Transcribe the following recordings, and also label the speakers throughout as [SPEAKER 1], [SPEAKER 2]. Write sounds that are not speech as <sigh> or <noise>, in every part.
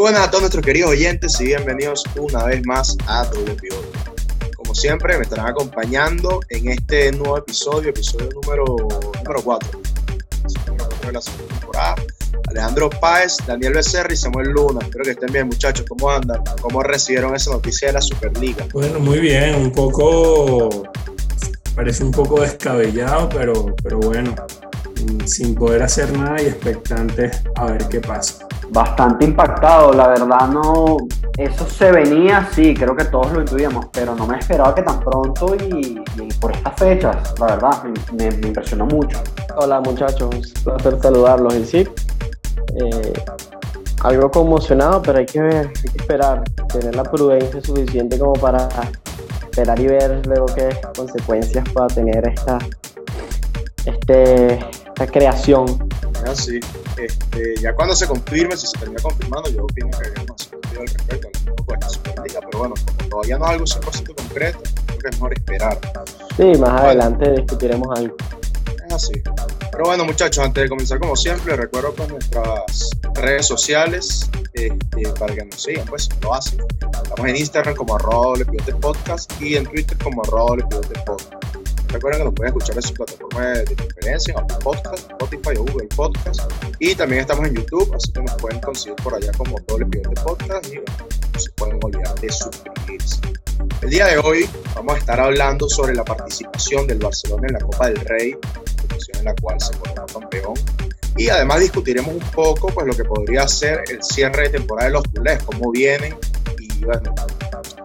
[SPEAKER 1] buenas a todos nuestros queridos oyentes y bienvenidos una vez más a Pivote. Como siempre, me estarán acompañando en este nuevo episodio, episodio número, número 4. Número 4 de la segunda temporada. Alejandro Páez, Daniel Becerra y Samuel Luna. Espero que estén bien, muchachos. ¿Cómo andan? ¿Cómo recibieron esa noticia de la Superliga?
[SPEAKER 2] Bueno, muy bien. Un poco. Parece un poco descabellado, pero, pero bueno. Sin poder hacer nada y expectantes a ver qué pasa.
[SPEAKER 3] Bastante impactado, la verdad no. Eso se venía, sí, creo que todos lo intuíamos, pero no me esperaba que tan pronto y, por estas fechas, la verdad, me, me impresionó mucho.
[SPEAKER 4] Hola muchachos, un placer saludarlos en sí. Eh, algo conmocionado, pero hay que ver, hay que esperar, tener la prudencia suficiente como para esperar y ver luego qué consecuencias pueda tener esta, este, esta creación.
[SPEAKER 1] Es así. Este, ya cuando se confirme, si se termina confirmando, yo opino que debemos hacer un al respecto, Superliga, pero bueno, como todavía no es algo 100% concreto, creo que es mejor esperar.
[SPEAKER 4] Sí, más adelante discutiremos algo.
[SPEAKER 1] Es así. Pero bueno, muchachos, antes de comenzar, como siempre, recuerdo con nuestras redes sociales este, para que nos sigan, pues, si no lo hacen. Estamos en Instagram como arroba Podcast y en Twitter como arroba Podcast. Recuerden que nos pueden escuchar en su plataforma de, de preferencia, Apple Podcast, Spotify o Google Podcast. Y también estamos en YouTube, así que nos pueden conseguir por allá como Doble Pivote Podcast y no se pueden olvidar de suscribirse. El día de hoy vamos a estar hablando sobre la participación del Barcelona en la Copa del Rey, en la cual se coronó campeón. Y además discutiremos un poco pues, lo que podría ser el cierre de temporada de los culés, cómo vienen y bueno,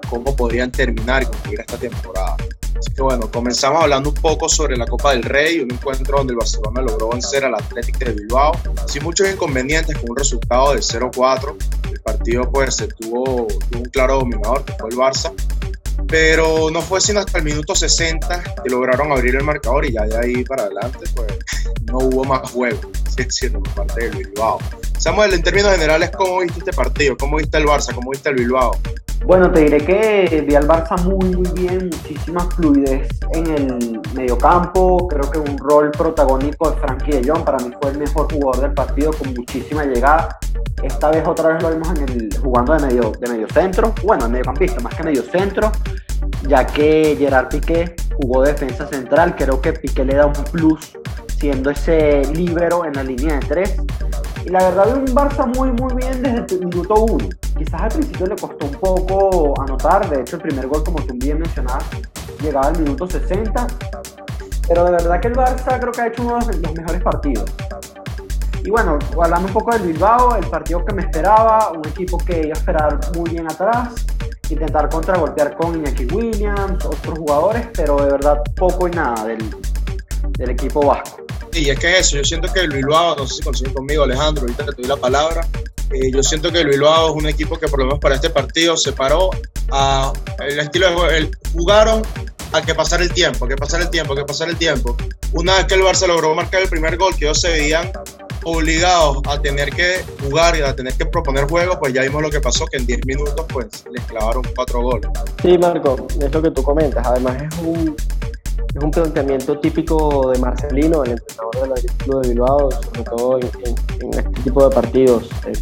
[SPEAKER 1] cómo podrían terminar y concluir esta temporada. Así que bueno, comenzamos hablando un poco sobre la Copa del Rey, un encuentro donde el Barcelona logró vencer al Athletic de Bilbao, sin muchos inconvenientes, con un resultado de 0-4. El partido pues se tuvo, tuvo un claro dominador, que fue el Barça, pero no fue sino hasta el minuto 60 que lograron abrir el marcador y ya de ahí para adelante pues no hubo más juego, <laughs> así decirlo, por parte del Bilbao. Samuel, en términos generales, ¿cómo viste este partido? ¿Cómo viste el Barça? ¿Cómo viste el Bilbao?
[SPEAKER 3] Bueno, te diré que vi al Barça muy, muy bien, muchísima fluidez en el mediocampo. Creo que un rol protagónico de Frankie de Jong para mí fue el mejor jugador del partido con muchísima llegada. Esta vez otra vez lo vimos en el, jugando de medio, de medio centro, bueno, de mediocampista, más que medio centro, ya que Gerard Piqué jugó defensa central. Creo que Piqué le da un plus siendo ese líbero en la línea de tres. Y la verdad, vi un Barça muy, muy bien desde el minuto uno. Quizás al principio le costó un poco anotar. De hecho, el primer gol, como tú bien mencionabas, llegaba al minuto 60. Pero de verdad que el Barça creo que ha hecho uno de los mejores partidos. Y bueno, hablando un poco del Bilbao, el partido que me esperaba, un equipo que iba a esperar muy bien atrás, intentar contragolpear con Iñaki Williams, otros jugadores, pero de verdad poco y nada del, del equipo vasco.
[SPEAKER 1] Y es que eso, yo siento que el Bilbao, no sé si consiguen conmigo Alejandro, ahorita te doy la palabra, eh, yo siento que el Bilbao es un equipo que por lo menos para este partido se paró a el estilo de juego, jugaron a que pasar el tiempo, a que pasar el tiempo, a que pasar el tiempo. Una vez que el Barça logró marcar el primer gol, que ellos se veían obligados a tener que jugar y a tener que proponer juegos, pues ya vimos lo que pasó, que en 10 minutos pues les clavaron cuatro goles.
[SPEAKER 4] Sí, Marco, es lo que tú comentas. Además es un, es un planteamiento típico de Marcelino, el entrenador del Club de Bilbao, sobre todo en, en, en este tipo de partidos. Eh,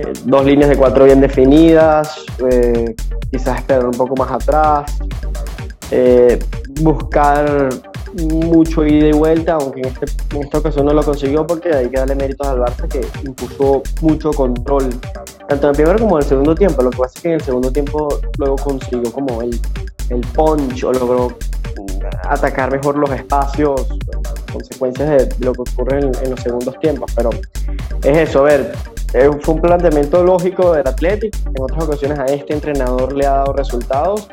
[SPEAKER 4] eh, dos líneas de cuatro bien definidas, eh, quizás esperar un poco más atrás, eh, buscar mucho ida y vuelta, aunque en, este, en, esta ocasión no lo consiguió porque hay que darle méritos al Barça que impuso mucho control, tanto en el primero como en el segundo tiempo. Lo que pasa es que en el segundo tiempo luego consiguió como el, el punch o logró atacar mejor los espacios, consecuencias de lo que ocurre en, en los segundos tiempos. Pero es eso, a ver, fue un planteamiento lógico del Athletic. En otras ocasiones a este entrenador le ha dado resultados.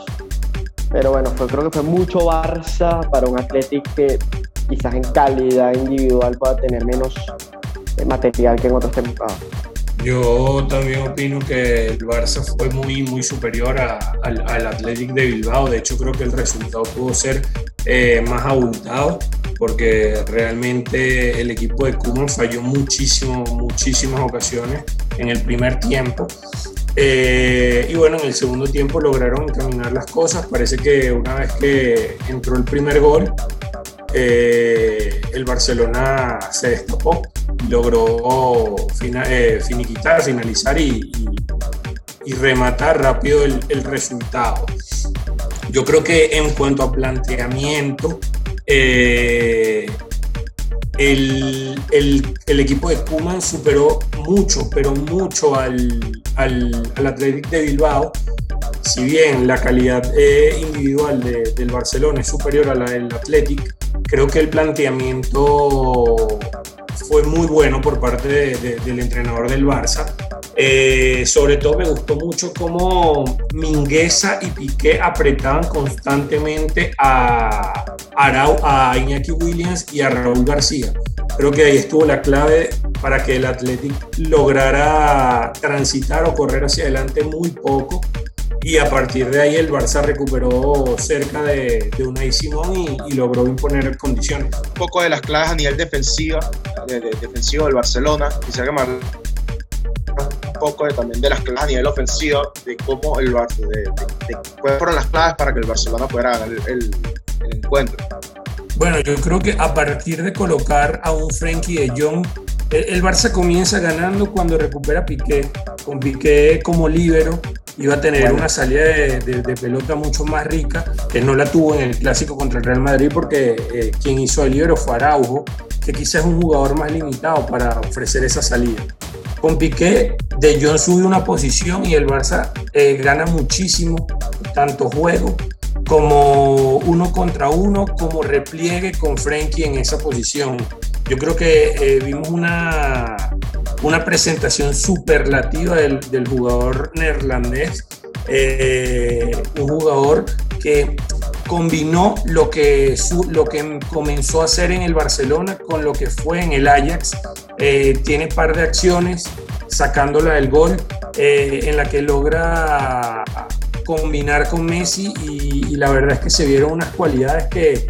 [SPEAKER 4] Pero bueno, fue, creo que fue mucho Barça para un Athletic que quizás en calidad individual pueda tener menos material que en otras temporadas.
[SPEAKER 2] Yo también opino que el Barça fue muy, muy superior a, al, al, Athletic de Bilbao. De hecho, creo que el resultado pudo ser eh, más abultado porque realmente el equipo de Koeman falló muchísimo, muchísimas ocasiones en el primer tiempo. Eh, y bueno, en el segundo tiempo lograron encaminar las cosas. Parece que una vez que entró el primer gol, eh, el Barcelona se destapó logró eh, finiquitar, finalizar y, rematar rápido el, resultado. Yo creo que en cuanto a planteamiento, eh, el, equipo de Kuman superó mucho, pero mucho al, al, al Athletic de Bilbao si bien la calidad eh, individual del Barcelona es superior a la del Athletic, creo que el planteamiento fue muy bueno por parte del entrenador del Barça. Eh, sobre todo me gustó mucho cómo Mingueza y Piqué apretaban constantemente a, Arau, a Iñaki Williams y a Raúl García. Creo que ahí estuvo la clave para que el Athletic lograra transitar o correr hacia adelante muy poco y a partir de ahí el Barça recuperó cerca de, de Unai Simón y, logró imponer condiciones.
[SPEAKER 1] Un poco de las claves a nivel defensiva, de, defensivo del Barcelona, quisiera que poco también de las claves a nivel ofensivo, de cómo el Barça, de, cuáles fueron las claves para que el Barcelona pudiera ganar el, encuentro.
[SPEAKER 2] Bueno, yo creo que a partir de colocar a un Frenkie de Jong, el, el Barça comienza ganando cuando recupera Piqué, con Piqué como líbero, iba a tener una salida de, pelota mucho más rica, que no la tuvo en el clásico contra el Real Madrid porque eh, quien hizo el libro fue Araujo, que quizás es un jugador más limitado para ofrecer esa salida. Con Piqué, De Jong sube una posición y el Barça eh, gana muchísimo, tanto juego como uno contra uno, como repliegue con Frenkie en esa posición. Yo creo que eh, vimos una, una presentación superlativa del, del jugador neerlandés, eh, un jugador que combinó lo que, lo que comenzó a hacer en el Barcelona con lo que fue en el Ajax. Eh, tiene par de acciones sacándola del gol eh, en la que logra combinar con Messi y, y, la verdad es que se vieron unas cualidades que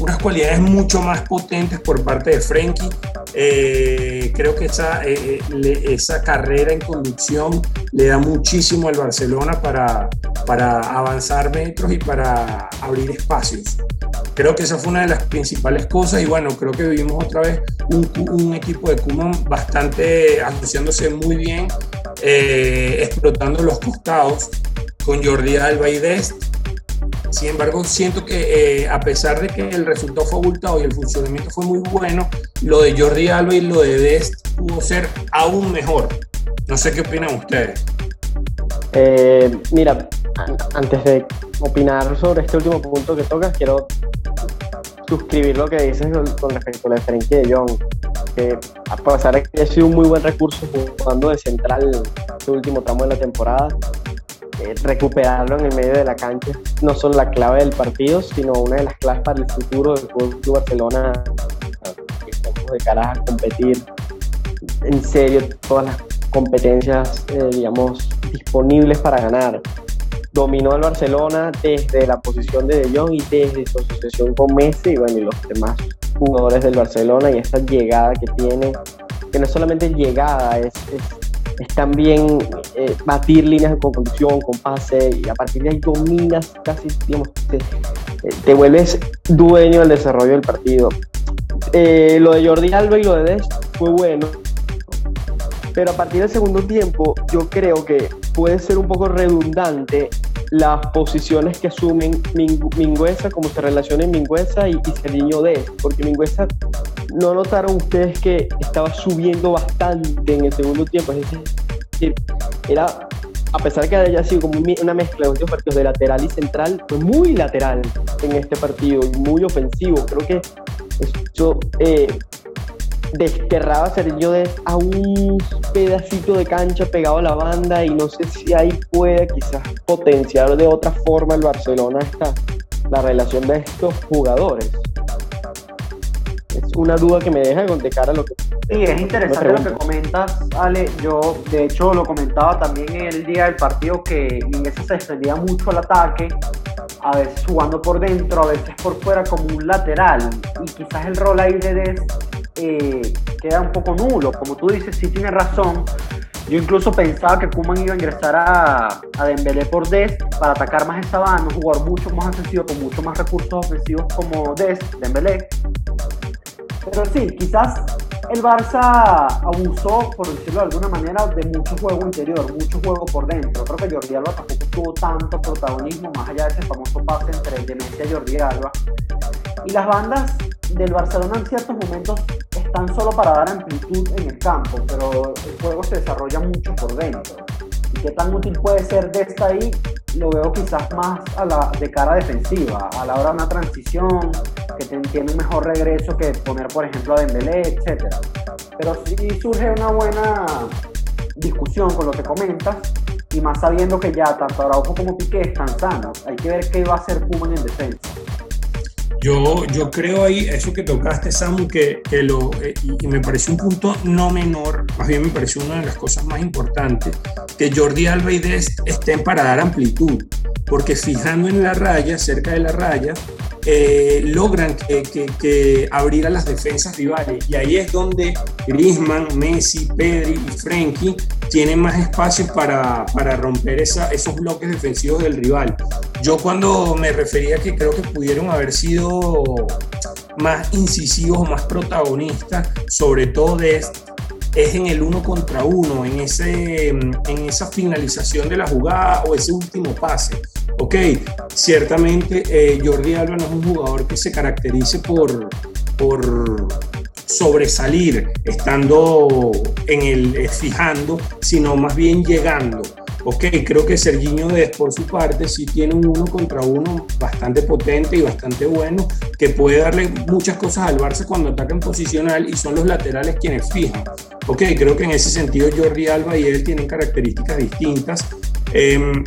[SPEAKER 2] unas cualidades mucho más potentes por parte de Frenkie eh, creo que esa, eh, eh, esa carrera en conducción le da muchísimo al Barcelona para, para avanzar metros y para abrir espacios. Creo que esa fue una de las principales cosas y bueno, creo que vivimos otra vez un, un equipo de Kuman bastante asociándose muy bien, explotando los costados con Jordi Alba y Dest sin embargo, siento que eh, a pesar de que el resultado fue abultado y el funcionamiento fue muy bueno, lo de Jordi Alba y lo de Dest pudo ser aún mejor. No sé qué opinan ustedes.
[SPEAKER 4] Eh, mira, antes de opinar sobre este último punto que tocas, quiero suscribir lo que dices con respecto a la diferencia de John, que a pesar de que ha sido un muy buen recurso jugando de central este último tramo de la temporada, eh, recuperarlo en el medio de la cancha no solo la clave del partido, sino una de las claves para el futuro del Club Barcelona. De cara a competir en serio todas las competencias, eh, digamos, disponibles para ganar. Dominó el Barcelona desde la posición de De Jong y desde su asociación con Messi y, bueno, y los demás jugadores del Barcelona y esta llegada que tiene, que no es solamente llegada, es es también eh, batir líneas de conducción con pase y a partir de ahí dominas casi, digamos, te, te vuelves dueño del desarrollo del partido. Eh, lo de Jordi Alba y lo de Dest fue bueno, pero a partir del segundo tiempo yo creo que puede ser un poco redundante las posiciones que asumen Mingüesa, como se relaciona Mingüesa y, y Ceriño D, porque Mingüesa no notaron ustedes que estaba subiendo bastante en el segundo tiempo, es decir, era a pesar que haya sido como una mezcla de muchos partidos de lateral y central, fue muy lateral en este partido y muy ofensivo. Creo que eso eh, desterraba a Sergio de a un pedacito de cancha pegado a la banda y no sé si ahí puede quizás potenciar de otra forma el Barcelona esta, la relación de estos jugadores. Una duda que me deja de cara a lo que...
[SPEAKER 3] Sí, es interesante lo que comentas, Ale. Yo, de hecho, lo comentaba también el día del partido que Inglesa se extendía mucho al ataque, a veces jugando por dentro, a veces por fuera como un lateral. Y quizás el rol ahí de Des eh, queda un poco nulo. Como tú dices, sí tiene razón. Yo incluso pensaba que Kuman iba a ingresar a, a Dembélé por Des para atacar más esa banda, un jugador mucho más ofensivo, con mucho más recursos ofensivos como Des, Dembélé. Pero sí, quizás el Barça abusó, por decirlo de alguna manera, de mucho juego interior, mucho juego por dentro. Creo que Jordi Alba tampoco tuvo tanto protagonismo, más allá de ese famoso pase entre Demencia y Jordi Alba. Y las bandas del Barcelona en ciertos momentos están solo para dar amplitud en el campo, pero el juego se desarrolla mucho por dentro. ¿Y qué tan útil puede ser de esta ahí? Lo veo quizás más a la, de cara defensiva, a la hora de una transición, que tiene un mejor regreso que poner, por ejemplo, a Dembélé, etc. Pero sí surge una buena discusión con lo que comentas, y más sabiendo que ya tanto Araujo como Piqué están sanos. Hay que ver qué va a hacer Kuman en defensa.
[SPEAKER 2] Yo, yo creo ahí, eso que tocaste, Samu, que, que lo, eh, y me pareció un punto no menor, más bien me pareció una de las cosas más importantes, que Jordi Alba y Dest estén para dar amplitud, porque fijando en la raya, cerca de la raya, eh, logran que, que, abrir a las defensas rivales. Y ahí es donde Griezmann, Messi, Pedri y Frenkie tienen más espacio para, para romper esos bloques defensivos del rival. Yo cuando me refería que creo que pudieron haber sido más incisivos, más protagonistas, sobre todo de es en el uno contra uno, en, ese, en esa finalización de la jugada o ese último pase. Ok, ciertamente eh, Jordi Alba no es un jugador que se caracterice por, por sobresalir estando en el eh, fijando, sino más bien llegando. Ok, creo que Serginho Des por su parte sí tiene un uno contra uno bastante potente y bastante bueno, que puede darle muchas cosas al Barça cuando ataca en posicional y son los laterales quienes fijan. Ok, creo que en ese sentido Jordi Alba y él tienen características distintas. Em,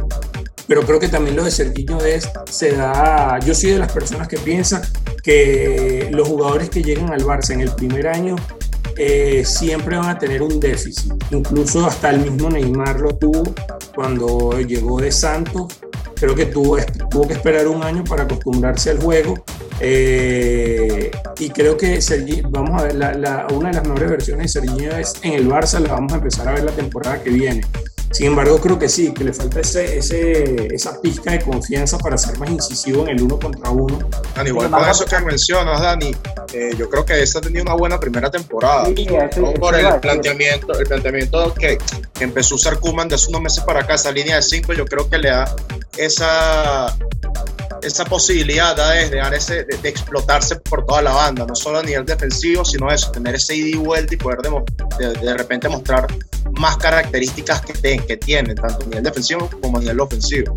[SPEAKER 2] pero creo que también lo de Serginho Des se da. Yo soy de las personas que piensan que los jugadores que llegan al Barça en el primer año eh, siempre van a tener un déficit. Incluso hasta el mismo Neymar lo tuvo cuando llegó de Santos. Creo que tuvo, tuvo que esperar un año para acostumbrarse al juego. Eh, y creo que vamos a ver la, una de las mejores versiones de Serginho es en el Barça, la vamos a empezar a ver la temporada que viene. Sin embargo, creo que sí, que le falta ese, ese, esa pizca de confianza para ser más incisivo en el uno contra uno.
[SPEAKER 1] Dani, igual con eso que mencionas, Dani, eh, yo creo que esta ha tenido una buena primera temporada. Sí, por el planteamiento, el planteamiento que, empezó a usar Kuman de hace unos meses para acá, esa línea de cinco, yo creo que le da esa esa posibilidad de, de, ese, de, explotarse por toda la banda, no solo a nivel defensivo, sino eso, tener ese ida y vuelta y poder de, de repente mostrar más características que, que tiene, tanto a nivel defensivo como a nivel ofensivo.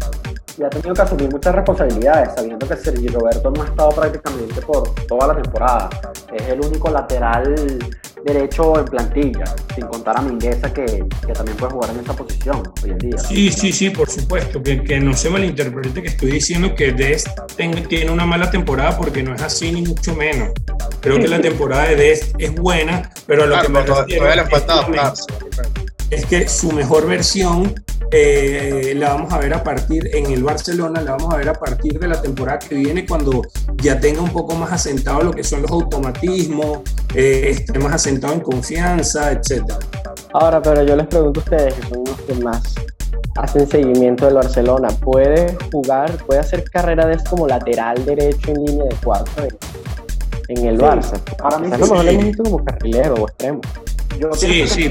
[SPEAKER 3] Y ha tenido que asumir muchas responsabilidades, sabiendo que Sergio Roberto no ha estado prácticamente por toda la temporada. Es el único lateral derecho en plantilla, sin contar a Mingueza que, que, también puede jugar en esa posición hoy en día.
[SPEAKER 2] Sí, sí, sí, por supuesto, que, que no se malinterprete que estoy diciendo que Dest tiene una mala temporada porque no es así ni mucho menos. Creo que la temporada de Dest es buena, pero a lo que me refiero es que su mejor versión eh, la vamos a ver a partir en el Barcelona, la vamos a ver a partir de la temporada que viene cuando ya tenga un poco más asentado lo que son los automatismos, eh, esté más asentado en confianza, etc.
[SPEAKER 4] Ahora, pero yo les pregunto a ustedes, que son los que más hacen seguimiento del Barcelona, ¿puede jugar, puede hacer carrera de como lateral derecho en línea de cuatro en, el Barça? Para mí, a lo mejor le hemos visto como carrilero o extremo.
[SPEAKER 3] Yo sí, sí,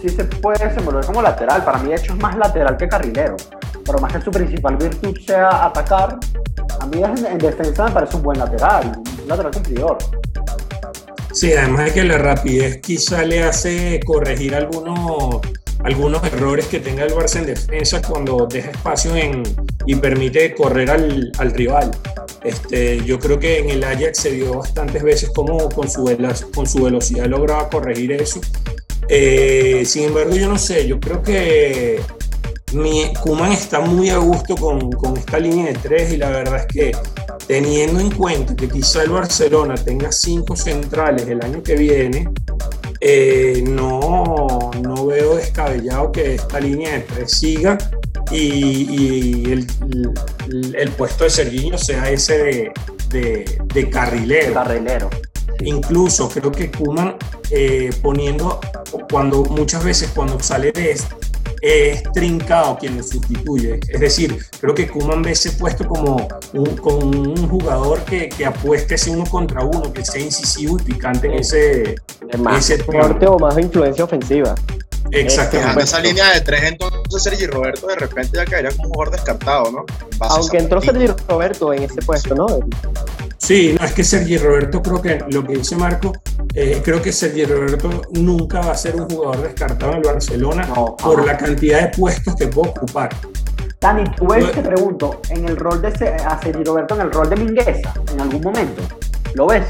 [SPEAKER 3] sí, se puede desenvolver como lateral. Para mí, de hecho, es más lateral que carrilero. Pero más que su principal virtud sea atacar, a mí en, defensa me parece un buen lateral, un lateral cumplidor.
[SPEAKER 2] Sí, además de que la rapidez quizá le hace corregir algunos, algunos errores que tenga el Barça en defensa cuando deja espacio en, y permite correr al, al rival. Este, yo creo que en el Ajax se vio bastantes veces como con su, con su velocidad lograba corregir eso. Eh, sin embargo, yo no sé, yo creo que mi, Kuman está muy a gusto con, con, esta línea de tres y la verdad es que teniendo en cuenta que quizá el Barcelona tenga cinco centrales el año que viene, eh, no, no veo descabellado que esta línea de tres siga y, el, el, puesto de Serginho sea ese de, de, carrilero.
[SPEAKER 3] Carrilero.
[SPEAKER 2] Incluso creo que Kuman eh, poniendo, cuando muchas veces cuando sale de este, es Trincao quien lo sustituye. Es decir, creo que Kuman ve ese puesto como un, con un jugador que, que apueste ese uno contra uno, que sea incisivo y picante en ese,
[SPEAKER 4] más ese fuerte o más influencia ofensiva.
[SPEAKER 1] Exactamente. esa línea de tres, entonces Sergi Roberto de repente ya caería como un jugador descartado, ¿no?
[SPEAKER 4] Aunque entró Sergi Roberto en ese puesto, ¿no?
[SPEAKER 2] Sí, no, es que Sergi Roberto, creo que lo que dice Marco, eh, creo que Sergi Roberto nunca va a ser un jugador descartado en el Barcelona por la cantidad de puestos que puede ocupar.
[SPEAKER 3] Dani, tú ves, te pregunto, en el rol de a Sergi Roberto, en el rol de Mingueza, en algún momento. ¿Lo ves?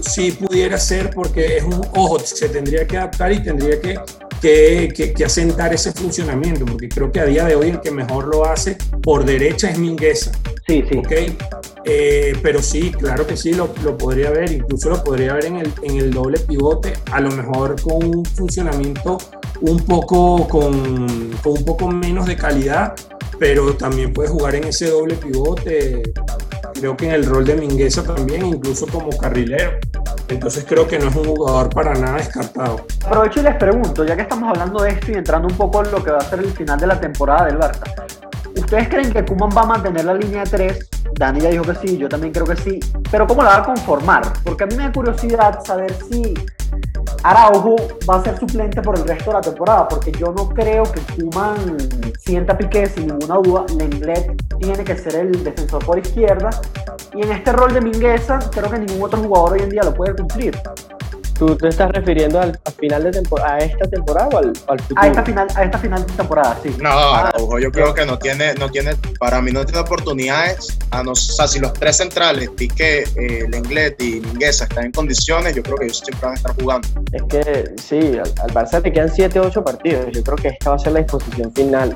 [SPEAKER 2] Sí, pudiera ser porque es un ojo, se tendría que adaptar y tendría que que, que, asentar ese funcionamiento, porque creo que a día de hoy el que mejor lo hace por derecha es Mingueza.
[SPEAKER 3] Sí, sí.
[SPEAKER 2] ¿okay? Eh, pero sí, claro que sí, lo, lo, podría ver, incluso lo podría ver en el, en el doble pivote, a lo mejor con un funcionamiento un poco, con, con un poco menos de calidad, pero también puede jugar en ese doble pivote, creo que en el rol de Mingueza también, incluso como carrilero. Entonces creo que no es un jugador para nada descartado.
[SPEAKER 3] Aprovecho y les pregunto, ya que estamos hablando de esto y entrando un poco en lo que va a ser el final de la temporada del Barça, ¿ustedes creen que Kuman va a mantener la línea de 3? Dani ya dijo que sí, yo también creo que sí, pero ¿cómo la va a conformar? Porque a mí me da curiosidad saber si Araujo va a ser suplente por el resto de la temporada, porque yo no creo que Kuman sienta pique sin ninguna duda. Lenglet tiene que ser el defensor por izquierda, y en este rol de Mingueza, creo que ningún otro jugador hoy en día lo puede cumplir.
[SPEAKER 4] ¿Tú te estás refiriendo al, final de temporada, a esta temporada o al,
[SPEAKER 3] futuro? A esta final, a esta final de temporada, sí.
[SPEAKER 1] No, Araujo, yo creo que no tiene, no tiene, para mí no tiene oportunidades. A no, o sea, si los tres centrales, Piqué, eh, Lenglet y Mingueza están en condiciones, yo creo que ellos siempre van a estar jugando.
[SPEAKER 4] Es que sí, al, al Barça le quedan 7 o 8 partidos. Yo creo que esta va a ser la disposición final.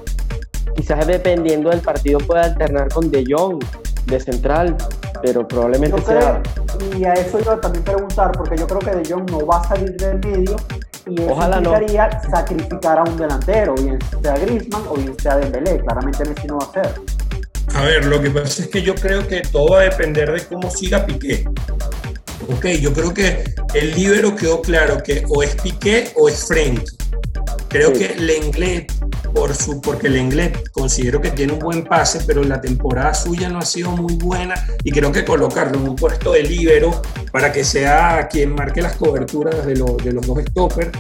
[SPEAKER 4] Quizás dependiendo del partido pueda alternar con De Jong de central, pero probablemente sea.
[SPEAKER 3] Y a eso yo también preguntar, porque yo creo que De Jong no va a salir del medio y eso Ojalá no. sacrificar a un delantero, bien sea Griezmann o bien sea Dembélé. Claramente Messi no va a ser.
[SPEAKER 2] A ver, lo que pasa es que yo creo que todo va a depender de cómo siga Piqué. Ok, yo creo que el libero quedó claro que o es Piqué o es Frenkie. Creo que Lenglet por su, porque el inglés considero que tiene un buen pase, pero la temporada suya no ha sido muy buena y creo que colocarlo en un puesto de líbero para que sea quien marque las coberturas de, de los dos stoppers,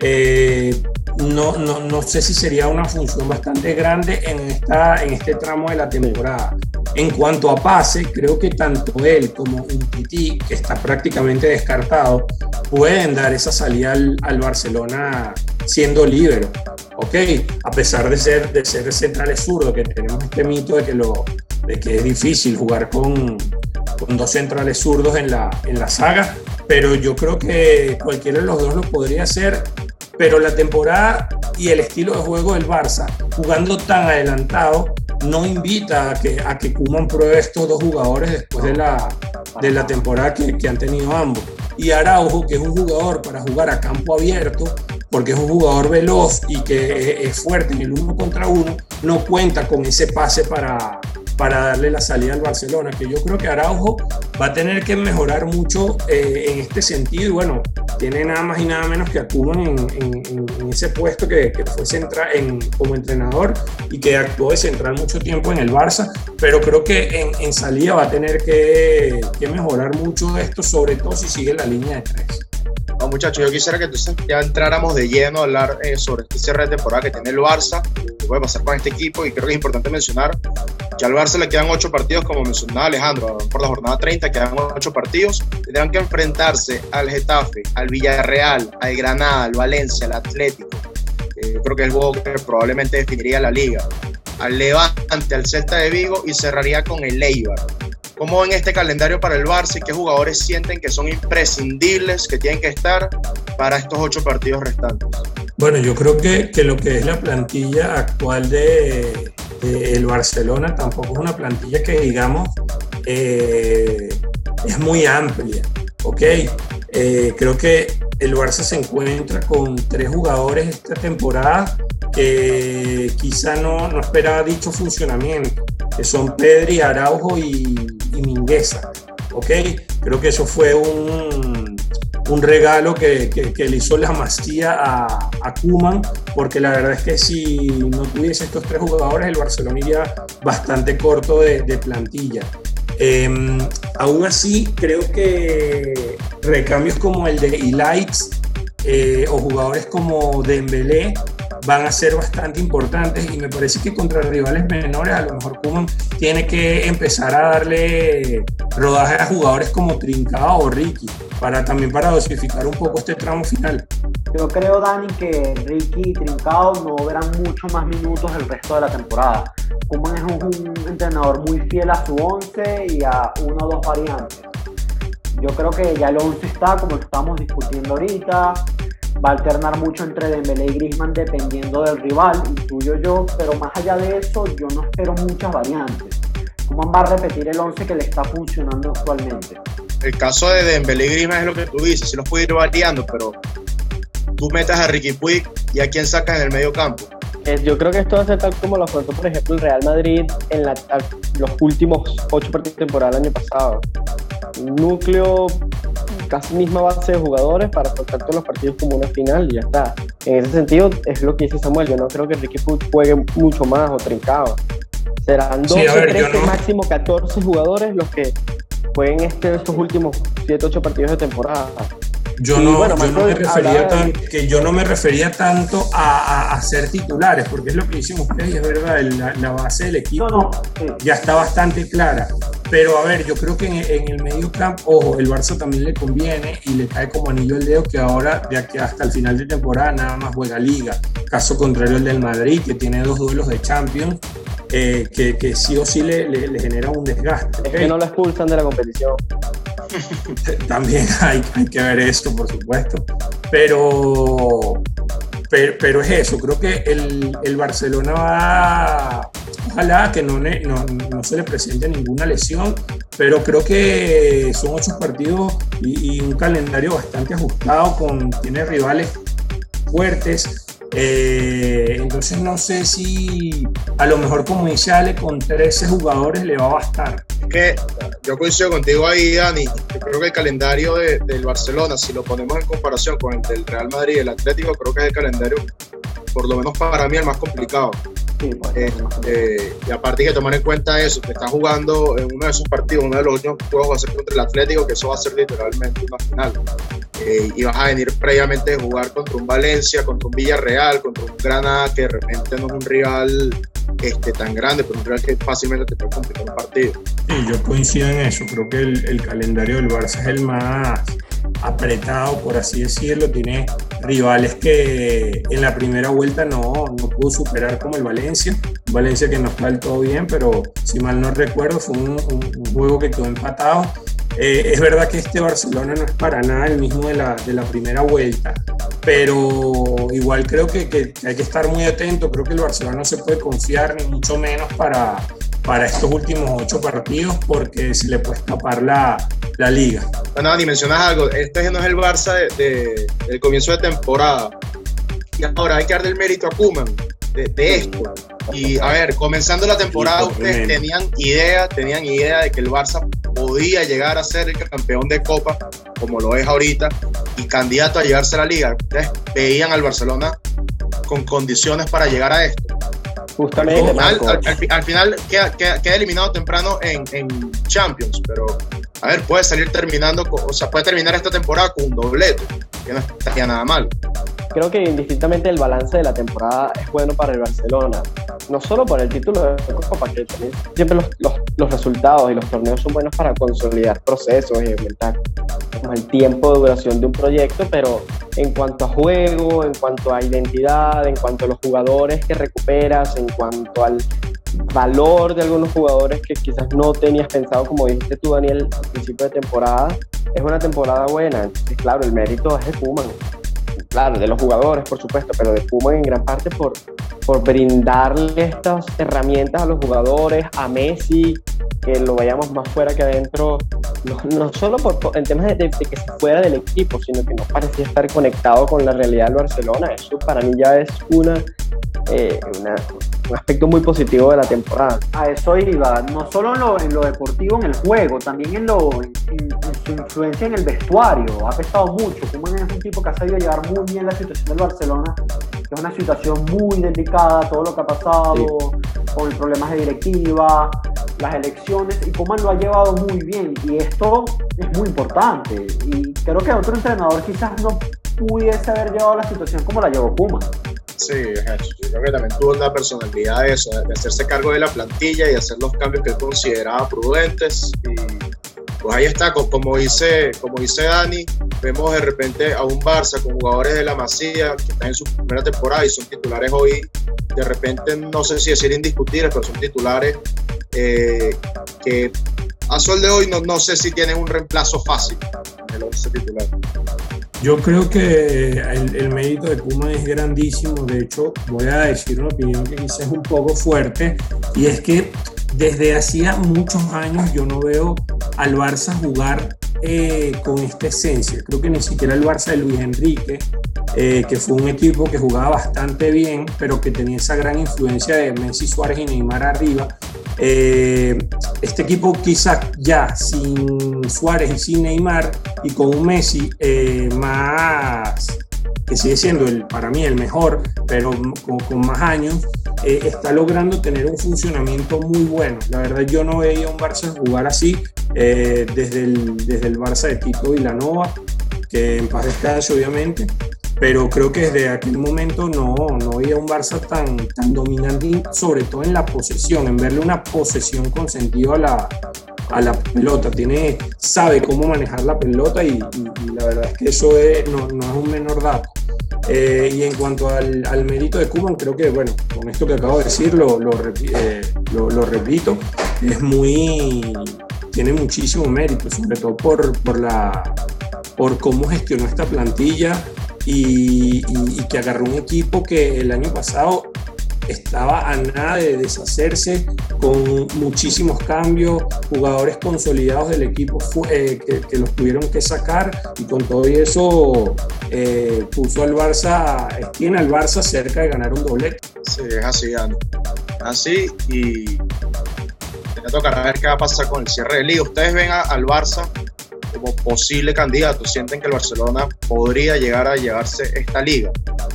[SPEAKER 2] eh, no, no, no, sé si sería una función bastante grande en, esta, en este tramo de la temporada. En cuanto a pase, creo que tanto él como un Titi, que está prácticamente descartado, pueden dar esa salida al, Barcelona siendo líbero. Ok, a pesar de ser, de ser centrales zurdo, que tenemos este mito de que, lo, de que es difícil jugar con, con dos centrales zurdos en la, en la saga, pero yo creo que cualquiera de los dos lo podría hacer. Pero la temporada y el estilo de juego del Barça, jugando tan adelantado, no invita a que, a que Kuman pruebe estos dos jugadores después de la, de la temporada que, que han tenido ambos. Y Araujo, que es un jugador para jugar a campo abierto, porque es un jugador veloz y que es fuerte en el uno contra uno, no cuenta con ese pase para, para darle la salida al Barcelona, que yo creo que Araujo va a tener que mejorar mucho eh, en este sentido y bueno, tiene nada más y nada menos que a en, en, ese puesto que, que fue central, en, como entrenador y que actuó de central mucho tiempo en el Barça, pero creo que en, salida va a tener que, que mejorar mucho esto, sobre todo si sigue la línea de tres.
[SPEAKER 1] No, muchachos, yo quisiera que entonces ya entráramos de lleno a hablar eh, sobre este cierre de temporada que tiene el Barça, qué puede pasar con este equipo y creo que es importante mencionar que al Barça le quedan ocho partidos, como mencionaba Alejandro, por la jornada 30 quedan ocho partidos, tendrán que enfrentarse al Getafe, al Villarreal, al Granada, al Valencia, al Atlético, yo creo que es el juego que probablemente definiría la liga, al Levante, al Celta de Vigo y cerraría con el Eibar. ¿Cómo en este calendario para el Barça y qué jugadores sienten que son imprescindibles, que tienen que estar para estos ocho partidos restantes?
[SPEAKER 2] Bueno, yo creo que, que lo que es la plantilla actual de, el Barcelona tampoco es una plantilla que digamos eh, es muy amplia, ¿ok? Eh, creo que el Barça se encuentra con tres jugadores esta temporada que quizá no, no esperaba dicho funcionamiento, que son Pedri, Araujo y, y Mingueza. ¿Ok? Creo que eso fue un, un regalo que, que, le hizo la Masía a, a Kuman, porque la verdad es que si no tuviese estos tres jugadores, el Barcelona iría bastante corto de, plantilla. Em, aún así, creo que recambios como el de Elites eh, o jugadores como Dembélé van a ser bastante importantes y me parece que contra rivales menores a lo mejor Kuman tiene que empezar a darle rodaje a jugadores como Trincao o Ricky para también para dosificar un poco este tramo final.
[SPEAKER 3] Yo creo, Dani, que Ricky y Trincao no verán mucho más minutos el resto de la temporada. Kuman es un, entrenador muy fiel a su 11 y a una o dos variantes. Yo creo que ya el 11 está, como estamos discutiendo ahorita va a alternar mucho entre Dembélé y Griezmann dependiendo del rival, intuyo yo, pero más allá de eso yo no espero muchas variantes. ¿Cómo va a repetir el 11 que le está funcionando actualmente?
[SPEAKER 1] El caso de Dembélé y Griezmann es lo que tú dices, si los puede ir variando, pero tú metas a Ricky Puig y a quién sacas en el medio campo.
[SPEAKER 4] Yo creo que esto va a ser tal como lo afrontó, por ejemplo, el Real Madrid en los últimos ocho partidos de temporada del año pasado. Un núcleo casi misma base de jugadores para afrontar todos los partidos como una final y ya está. En ese sentido, es lo que dice Samuel. Yo no creo que Ricky Foot juegue mucho más o trincado. Serán 12, 13, máximo 14 jugadores los que jueguen este, estos últimos 7, 8 partidos de temporada.
[SPEAKER 2] Yo, no, me refería que yo no me refería tanto a, a, ser titulares, porque es lo que dicen ustedes, es verdad, la, base del equipo ya está bastante clara. Pero a ver, yo creo que en, el medio campo, ojo, el Barça también le conviene y le cae como anillo el dedo que ahora, de aquí hasta el final de temporada, nada más juega Liga. Caso contrario el del Madrid, que tiene dos duelos de Champions, eh, que, que, sí o sí le, le, genera un desgaste.
[SPEAKER 4] Es que no lo expulsan de la competición.
[SPEAKER 2] También hay, hay, que ver eso, por supuesto. Pero, pero, es eso, creo que el, el Barcelona va, ojalá que no, no, no, se le presente ninguna lesión, pero creo que son ocho partidos y, y un calendario bastante ajustado, con, tiene rivales fuertes eh, entonces no sé si a lo mejor como dice Ale, con 13 jugadores le va a bastar.
[SPEAKER 1] Que yo coincido contigo ahí, Dani. Yo creo que el calendario del Barcelona, si lo ponemos en comparación con el del Real Madrid y el Atlético, creo que es el calendario, por lo menos para mí, el más complicado. Eh, y aparte hay que tomar en cuenta eso, que está jugando en uno de esos partidos, uno de los últimos juegos va a ser contra el Atlético, que eso va a ser literalmente una final. Eh, y vas a venir previamente a jugar contra un Valencia, contra un Villarreal, contra un Granada, que de repente no es un rival este, tan grande, pero un rival que fácilmente te puede complicar un partido.
[SPEAKER 2] Sí, yo coincido en eso, creo que el, el calendario del Barça es el más apretado, por así decirlo. Tiene rivales que en la primera vuelta no, no pudo superar como el Valencia. Valencia que no está del todo bien, pero si mal no recuerdo fue un, juego que quedó empatado. Eh, es verdad que este Barcelona no es para nada el mismo de la, de la primera vuelta, pero igual creo que, que, hay que estar muy atento. Creo que el Barcelona no se puede confiar, ni mucho menos para, para estos últimos ocho partidos, porque se le puede escapar la, la liga.
[SPEAKER 1] Bueno, ni mencionas algo, este no es el Barça de, del comienzo de temporada. Y ahora hay que darle el mérito a Kuman de, esto. Y a ver, comenzando la temporada, ustedes tenían idea, tenían idea de que el Barça podía llegar a ser el campeón de Copa, como lo es ahorita, y candidato a llegarse a la liga. Ustedes veían al Barcelona con condiciones para llegar a esto.
[SPEAKER 4] Justamente.
[SPEAKER 1] Al final, queda, queda, eliminado temprano en, en Champions, pero a ver, puede salir terminando, o sea, puede terminar esta temporada con un doblete, que no estaría nada mal.
[SPEAKER 4] Creo que indistintamente el balance de la temporada es bueno para el Barcelona, no solo por el título de Copa, que también siempre los, los, los, resultados y los torneos son buenos para consolidar procesos y aumentar el tiempo de duración de un proyecto, pero en cuanto a juego, en cuanto a identidad, en cuanto a los jugadores que recuperas, en cuanto al valor de algunos jugadores que quizás no tenías pensado, como dijiste tú, Daniel, al principio de temporada, es una temporada buena. Entonces, claro, el mérito es de Puman. Claro, de los jugadores, por supuesto, pero de Puman en gran parte por, por brindarle estas herramientas a los jugadores, a Messi, que lo vayamos más fuera que adentro, no, no solo por, en temas de, que fuera del equipo, sino que no parecía estar conectado con la realidad del Barcelona. Eso para mí ya es una, eh, una aspecto muy positivo de la temporada.
[SPEAKER 3] A eso iba, no solo en lo, en lo deportivo, en el juego, también en, lo, en, su influencia en el vestuario. Ha pesado mucho. Kuman es un tipo que ha sabido llevar muy bien la situación del Barcelona, que es una situación muy delicada, todo lo que ha pasado, con problemas de directiva, las elecciones, y Kuman lo ha llevado muy bien. Y esto es muy importante. Y creo que otro entrenador quizás no pudiese haber llevado la situación como la llevó Kuman.
[SPEAKER 1] Sí, yo creo que también tuvo la personalidad de eso, de hacerse cargo de la plantilla y hacer los cambios que él consideraba prudentes. Y pues ahí está, como dice, como dice Dani, vemos de repente a un Barça con jugadores de la Masía que están en su primera temporada y son titulares hoy, de repente no sé si decir indiscutibles, pero son titulares eh, que a sol de hoy no, no sé si tienen un reemplazo fácil el 11 titular.
[SPEAKER 2] Yo creo que el, mérito de Puma es grandísimo. De hecho, voy a decir una opinión que quizás es un poco fuerte, y es que desde hacía muchos años yo no veo al Barça jugar eh, con esta esencia. Creo que ni siquiera el Barça de Luis Enrique, eh, que fue un equipo que jugaba bastante bien, pero que tenía esa gran influencia de Messi, Suárez y Neymar arriba, eh, este equipo quizás ya sin Suárez y sin Neymar y con un Messi eh, más, que sigue siendo el, para mí el mejor, pero con, más años, eh, está logrando tener un funcionamiento muy bueno. La verdad yo no veía un Barça jugar así desde, el, desde el Barça de Tito Nova que en paz descanse obviamente, pero creo que desde aquel momento no, no había un Barça tan, tan dominante, sobre todo en la posesión, en verle una posesión con sentido a la, a la pelota, tiene, sabe cómo manejar la pelota y, la verdad es que eso no, no, es un menor dato. Eh, y en cuanto al, al, mérito de Kuman, creo que, bueno, con esto que acabo de decir, lo, lo, eh, lo, lo repito, es muy, tiene muchísimo mérito, sobre todo por, por, la, por cómo gestionó esta plantilla, y, que agarró un equipo que el año pasado estaba a nada de deshacerse con muchísimos cambios, jugadores consolidados del equipo eh, que, los tuvieron que sacar y con todo eso eh, puso al Barça, tiene al Barça cerca de ganar un doblete.
[SPEAKER 1] Sí, es así, Así y me tocará ver qué va a pasar con el cierre de liga. Ustedes ven al Barça como posible candidato, sienten que el Barcelona podría llegar a llevarse esta liga.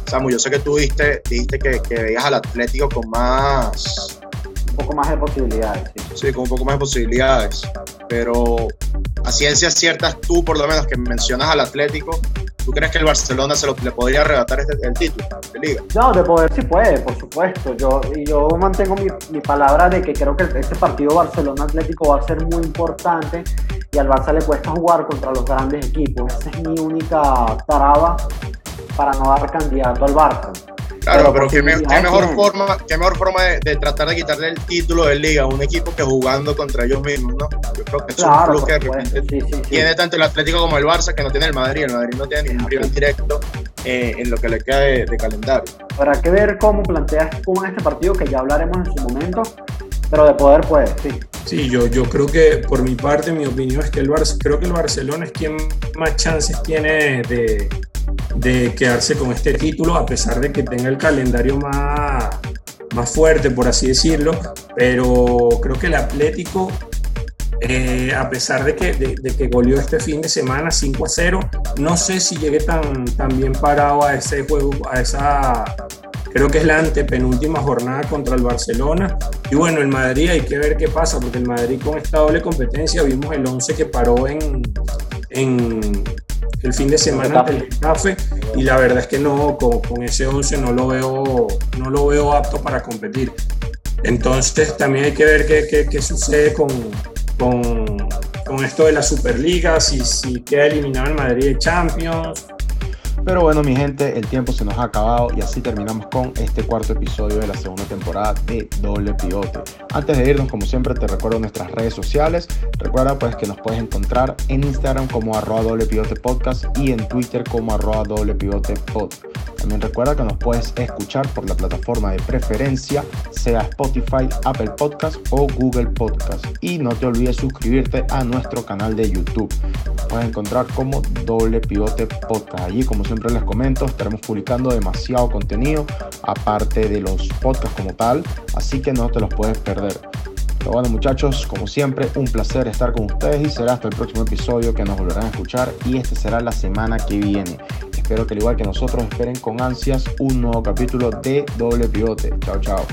[SPEAKER 1] Samu, yo sé que tú dijiste, dijiste que, que veías al Atlético con más...
[SPEAKER 3] Un poco más de posibilidades.
[SPEAKER 1] Sí. con un poco más de posibilidades. Pero a ciencias ciertas, tú por lo menos que mencionas al Atlético, ¿Tú crees que el Barcelona se lo, le podría arrebatar este, el título de liga?
[SPEAKER 3] No, de poder sí puede, por supuesto. Yo, yo mantengo mi, mi palabra de que creo que este partido Barcelona-Atlético va a ser muy importante y al Barça le cuesta jugar contra los grandes equipos. Esa es mi única taraba para no dar candidato al Barça.
[SPEAKER 1] Claro, pero, qué, mejor forma, qué mejor forma de, tratar de quitarle el título de liga a un equipo que jugando contra ellos mismos, ¿no? Yo creo que es un plus que de repente tiene tanto el Atlético como el Barça que no tiene el Madrid. El Madrid no tiene ningún rival directo eh, en lo que le queda de, calendario.
[SPEAKER 3] Habrá que ver cómo planteas en este partido, que ya hablaremos en su momento, pero de poder puede, sí.
[SPEAKER 2] Sí, yo, yo creo que por mi parte, mi opinión es que el Barça, creo que el Barcelona es quien más chances tiene de, de quedarse con este título, a pesar de que tenga el calendario más, más fuerte, por así decirlo, pero creo que el Atlético, eh, a pesar de que, de, que goleó este fin de semana 5 a 0, no sé si llegue tan, tan bien parado a ese juego, a esa creo que es la antepenúltima jornada contra el Barcelona. Y bueno, el Madrid hay que ver qué pasa, porque el Madrid con esta doble competencia vimos el 11 que paró en, en, el fin de semana ante el Getafe y la verdad es que no, con, ese 11 no lo, veo, no lo veo apto para competir. Entonces también hay que ver qué, qué, sucede con, con, con, esto de la Superliga, si, si queda eliminado el Madrid de Champions,
[SPEAKER 5] pero bueno, mi gente, el tiempo se nos ha acabado y así terminamos con este cuarto episodio de la segunda temporada de Doble Pivote. Antes de irnos, como siempre, te recuerdo nuestras redes sociales. Recuerda pues que nos puedes encontrar en Instagram como arroba doble pivote podcast y en Twitter como arroba doble pivote. También recuerda que nos puedes escuchar por la plataforma de preferencia, sea Spotify, Apple Podcast o Google Podcast. Y no te olvides suscribirte a nuestro canal de YouTube. puedes encontrar como Doble Pivote Podcast. Allí, como siempre les comento, estaremos publicando demasiado contenido, aparte de los podcasts como tal, así que no te los puedes perder. Pero bueno muchachos, como siempre, un placer estar con ustedes y será hasta el próximo episodio que nos volverán a escuchar y este será la semana que viene. Espero que al igual que nosotros esperen con ansias un nuevo capítulo de Doble Pivote. Chao, chao.